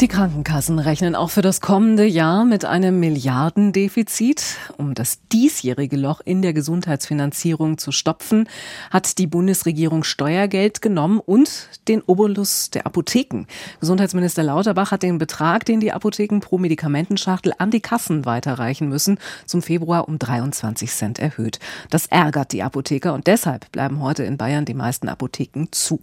Die Krankenkassen rechnen auch für das kommende Jahr mit einem Milliardendefizit. Um das diesjährige Loch in der Gesundheitsfinanzierung zu stopfen, hat die Bundesregierung Steuergeld genommen und den Obolus der Apotheken. Gesundheitsminister Lauterbach hat den Betrag, den die Apotheken pro Medikamentenschachtel an die Kassen weiterreichen müssen, zum Februar um 23 Cent erhöht. Das ärgert die Apotheker und deshalb bleiben heute in Bayern die meisten Apotheken zu.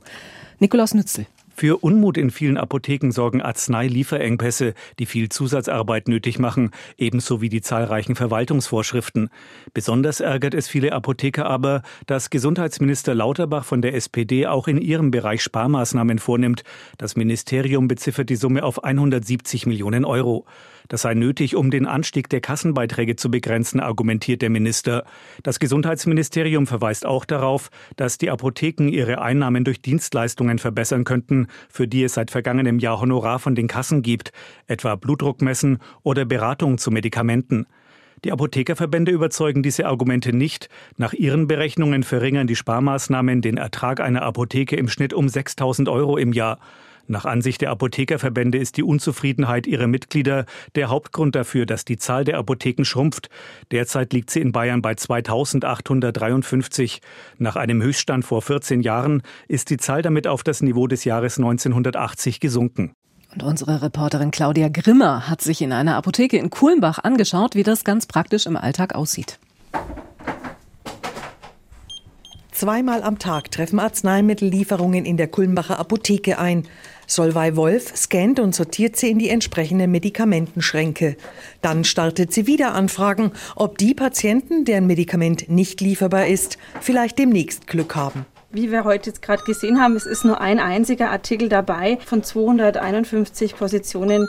Nikolaus Nützel. Für Unmut in vielen Apotheken sorgen Arzneilieferengpässe, die viel Zusatzarbeit nötig machen, ebenso wie die zahlreichen Verwaltungsvorschriften. Besonders ärgert es viele Apotheker aber, dass Gesundheitsminister Lauterbach von der SPD auch in ihrem Bereich Sparmaßnahmen vornimmt. Das Ministerium beziffert die Summe auf 170 Millionen Euro. Das sei nötig, um den Anstieg der Kassenbeiträge zu begrenzen, argumentiert der Minister. Das Gesundheitsministerium verweist auch darauf, dass die Apotheken ihre Einnahmen durch Dienstleistungen verbessern könnten, für die es seit vergangenem Jahr Honorar von den Kassen gibt, etwa Blutdruckmessen oder Beratung zu Medikamenten. Die Apothekerverbände überzeugen diese Argumente nicht. Nach ihren Berechnungen verringern die Sparmaßnahmen den Ertrag einer Apotheke im Schnitt um 6000 Euro im Jahr. Nach Ansicht der Apothekerverbände ist die Unzufriedenheit ihrer Mitglieder der Hauptgrund dafür, dass die Zahl der Apotheken schrumpft. Derzeit liegt sie in Bayern bei 2853. Nach einem Höchststand vor 14 Jahren ist die Zahl damit auf das Niveau des Jahres 1980 gesunken. Und unsere Reporterin Claudia Grimmer hat sich in einer Apotheke in Kulmbach angeschaut, wie das ganz praktisch im Alltag aussieht. Zweimal am Tag treffen Arzneimittellieferungen in der Kulmbacher Apotheke ein. Solvay Wolf scannt und sortiert sie in die entsprechenden Medikamentenschränke. Dann startet sie wieder Anfragen, ob die Patienten, deren Medikament nicht lieferbar ist, vielleicht demnächst Glück haben. Wie wir heute jetzt gerade gesehen haben, es ist nur ein einziger Artikel dabei von 251 Positionen,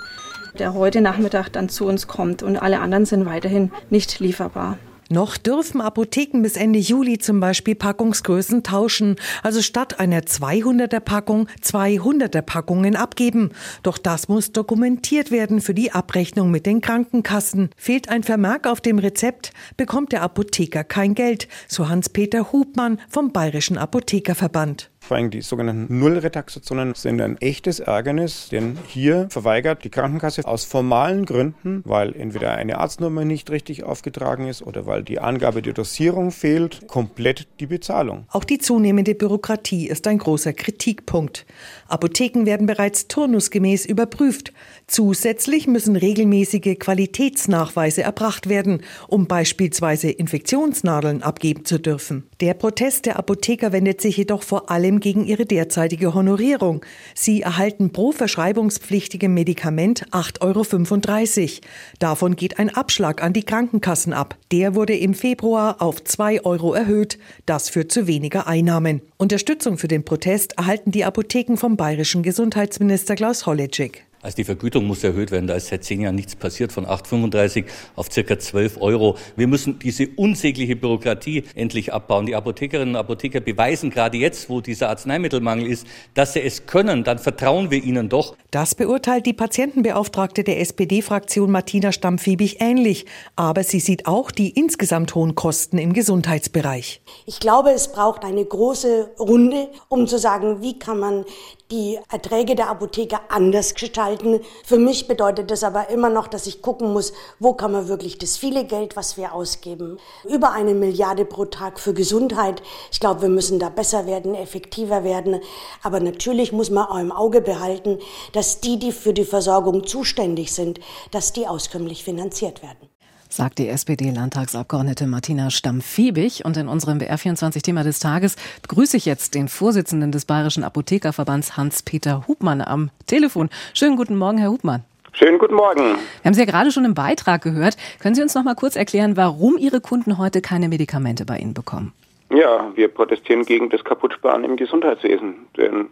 der heute Nachmittag dann zu uns kommt und alle anderen sind weiterhin nicht lieferbar. Noch dürfen Apotheken bis Ende Juli zum Beispiel Packungsgrößen tauschen, also statt einer 200er Packung 200er Packungen abgeben. Doch das muss dokumentiert werden für die Abrechnung mit den Krankenkassen. Fehlt ein Vermerk auf dem Rezept, bekommt der Apotheker kein Geld, so Hans-Peter Hubmann vom Bayerischen Apothekerverband. Vor allem die sogenannten Nullretaxationen sind ein echtes Ärgernis, denn hier verweigert die Krankenkasse aus formalen Gründen, weil entweder eine Arztnummer nicht richtig aufgetragen ist oder weil die Angabe der Dosierung fehlt, komplett die Bezahlung. Auch die zunehmende Bürokratie ist ein großer Kritikpunkt. Apotheken werden bereits turnusgemäß überprüft. Zusätzlich müssen regelmäßige Qualitätsnachweise erbracht werden, um beispielsweise Infektionsnadeln abgeben zu dürfen. Der Protest der Apotheker wendet sich jedoch vor allem gegen ihre derzeitige Honorierung. Sie erhalten pro verschreibungspflichtigem Medikament 8,35 Euro. Davon geht ein Abschlag an die Krankenkassen ab. Der wurde im Februar auf 2 Euro erhöht. Das führt zu weniger Einnahmen. Unterstützung für den Protest erhalten die Apotheken vom bayerischen Gesundheitsminister Klaus Holleczek. Also die Vergütung muss erhöht werden. Da ist seit zehn Jahren nichts passiert, von 8,35 auf circa 12 Euro. Wir müssen diese unsägliche Bürokratie endlich abbauen. Die Apothekerinnen und Apotheker beweisen gerade jetzt, wo dieser Arzneimittelmangel ist, dass sie es können. Dann vertrauen wir ihnen doch. Das beurteilt die Patientenbeauftragte der SPD-Fraktion Martina Stammfiebig ähnlich. Aber sie sieht auch die insgesamt hohen Kosten im Gesundheitsbereich. Ich glaube, es braucht eine große Runde, um zu sagen, wie kann man die Erträge der Apotheker anders gestalten. Für mich bedeutet das aber immer noch, dass ich gucken muss, wo kann man wirklich das viele Geld, was wir ausgeben, über eine Milliarde pro Tag für Gesundheit. Ich glaube, wir müssen da besser werden, effektiver werden. Aber natürlich muss man auch im Auge behalten, dass die, die für die Versorgung zuständig sind, dass die auskömmlich finanziert werden sagt die SPD-Landtagsabgeordnete Martina Stamm-Fiebig. Und in unserem BR24-Thema des Tages begrüße ich jetzt den Vorsitzenden des Bayerischen Apothekerverbands Hans-Peter Hubmann am Telefon. Schönen guten Morgen, Herr Hubmann. Schönen guten Morgen. Wir haben Sie ja gerade schon im Beitrag gehört. Können Sie uns noch mal kurz erklären, warum Ihre Kunden heute keine Medikamente bei Ihnen bekommen? Ja, wir protestieren gegen das Kaputtsparen im Gesundheitswesen. Denn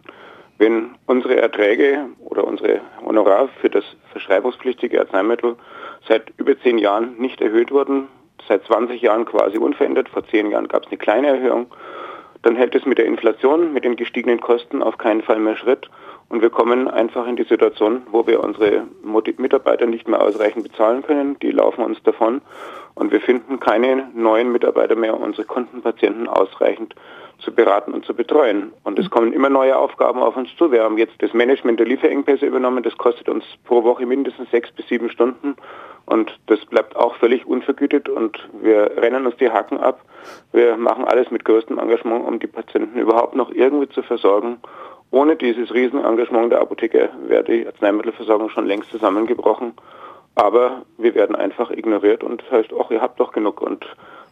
wenn unsere Erträge oder unsere Honorar für das verschreibungspflichtige Arzneimittel seit über zehn Jahren nicht erhöht wurden, seit 20 Jahren quasi unverändert, vor zehn Jahren gab es eine kleine Erhöhung, dann hält es mit der Inflation, mit den gestiegenen Kosten auf keinen Fall mehr Schritt Und wir kommen einfach in die Situation, wo wir unsere Mitarbeiter nicht mehr ausreichend bezahlen können. Die laufen uns davon. Und wir finden keine neuen Mitarbeiter mehr, um unsere Kundenpatienten ausreichend zu beraten und zu betreuen. Und es kommen immer neue Aufgaben auf uns zu. Wir haben jetzt das Management der Lieferengpässe übernommen. Das kostet uns pro Woche mindestens sechs bis sieben Stunden. Und das bleibt auch völlig unvergütet und wir rennen uns die Haken ab. Wir machen alles mit größtem Engagement, um die Patienten überhaupt noch irgendwie zu versorgen. Ohne dieses Riesenengagement der Apotheker wäre die Arzneimittelversorgung schon längst zusammengebrochen. Aber wir werden einfach ignoriert und heißt, ach, ihr habt doch genug und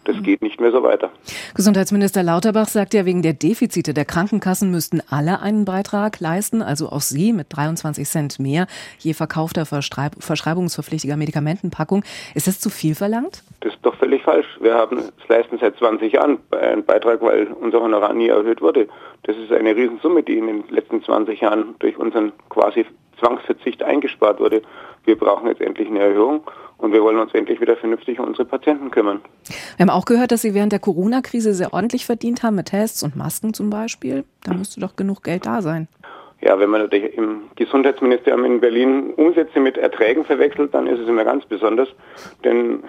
das geht nicht mehr so weiter. Gesundheitsminister Lauterbach sagt ja, wegen der Defizite der Krankenkassen müssten alle einen Beitrag leisten, also auch Sie mit 23 Cent mehr je verkaufter Verschreib verschreibungsverpflichtiger Medikamentenpackung. Ist das zu viel verlangt? Das ist doch völlig falsch. Wir haben es leisten seit 20 Jahren einen Beitrag, weil unser Honorar nie erhöht wurde. Das ist eine Riesensumme, die in den letzten 20 Jahren durch unseren quasi Zwangsverzicht eingespart wurde. Wir brauchen jetzt endlich eine Erhöhung und wir wollen uns endlich wieder vernünftig um unsere Patienten kümmern. Wir haben auch gehört, dass Sie während der Corona-Krise sehr ordentlich verdient haben mit Tests und Masken zum Beispiel. Da müsste doch genug Geld da sein. Ja, wenn man natürlich im Gesundheitsministerium in Berlin Umsätze mit Erträgen verwechselt, dann ist es immer ganz besonders. Denn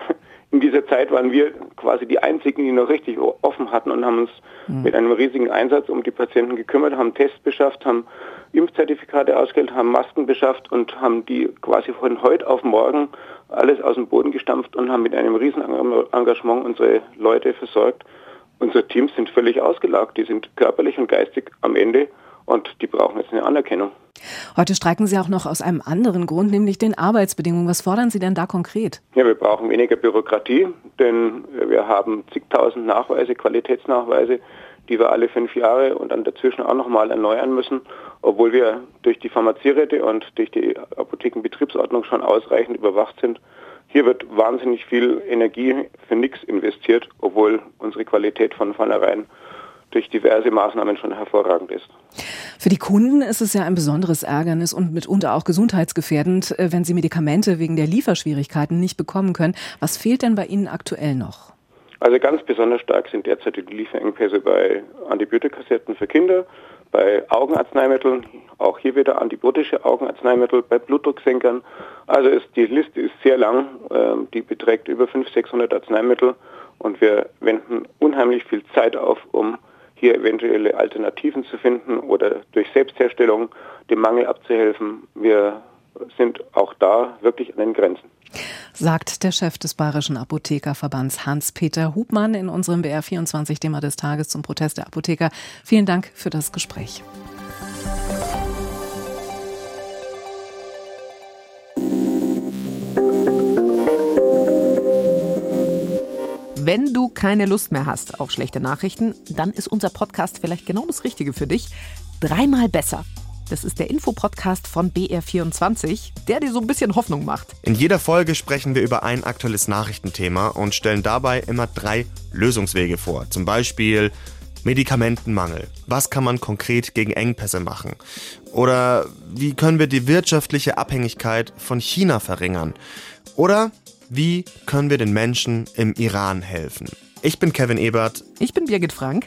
in dieser Zeit waren wir quasi die Einzigen, die noch richtig offen hatten und haben uns mhm. mit einem riesigen Einsatz um die Patienten gekümmert, haben Tests beschafft, haben Impfzertifikate ausgestellt, haben Masken beschafft und haben die quasi von heute auf morgen alles aus dem Boden gestampft und haben mit einem riesen Engagement unsere Leute versorgt. Unsere Teams sind völlig ausgelagt, die sind körperlich und geistig am Ende und die brauchen jetzt eine Anerkennung. Heute streiken Sie auch noch aus einem anderen Grund, nämlich den Arbeitsbedingungen. Was fordern Sie denn da konkret? Ja, wir brauchen weniger Bürokratie, denn wir haben zigtausend Nachweise, Qualitätsnachweise, die wir alle fünf Jahre und dann dazwischen auch nochmal erneuern müssen, obwohl wir durch die Pharmazieräte und durch die Apothekenbetriebsordnung schon ausreichend überwacht sind. Hier wird wahnsinnig viel Energie für nichts investiert, obwohl unsere Qualität von vornherein durch diverse Maßnahmen schon hervorragend ist. Für die Kunden ist es ja ein besonderes Ärgernis und mitunter auch gesundheitsgefährdend, äh, wenn sie Medikamente wegen der Lieferschwierigkeiten nicht bekommen können. Was fehlt denn bei Ihnen aktuell noch? Also ganz besonders stark sind derzeit die Lieferengpässe bei Antibiotikassetten für Kinder, bei Augenarzneimitteln, auch hier wieder antibiotische Augenarzneimittel, bei Blutdrucksenkern. Also ist, die Liste ist sehr lang, ähm, die beträgt über 500, 600 Arzneimittel und wir wenden unheimlich viel Zeit auf, um hier eventuelle Alternativen zu finden oder durch Selbstherstellung dem Mangel abzuhelfen. Wir sind auch da wirklich an den Grenzen. Sagt der Chef des Bayerischen Apothekerverbands Hans-Peter Hubmann in unserem BR24-Thema des Tages zum Protest der Apotheker. Vielen Dank für das Gespräch. Wenn du keine Lust mehr hast auf schlechte Nachrichten, dann ist unser Podcast vielleicht genau das Richtige für dich. Dreimal besser. Das ist der Infopodcast von BR24, der dir so ein bisschen Hoffnung macht. In jeder Folge sprechen wir über ein aktuelles Nachrichtenthema und stellen dabei immer drei Lösungswege vor. Zum Beispiel Medikamentenmangel. Was kann man konkret gegen Engpässe machen? Oder wie können wir die wirtschaftliche Abhängigkeit von China verringern? Oder wie können wir den Menschen im Iran helfen? Ich bin Kevin Ebert. Ich bin Birgit Frank.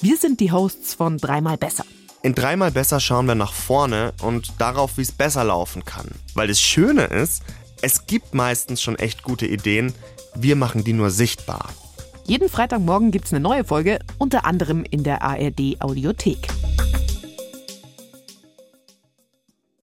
Wir sind die Hosts von Dreimal Besser. In Dreimal Besser schauen wir nach vorne und darauf, wie es besser laufen kann. Weil das Schöne ist, es gibt meistens schon echt gute Ideen, wir machen die nur sichtbar. Jeden Freitagmorgen gibt es eine neue Folge, unter anderem in der ARD Audiothek.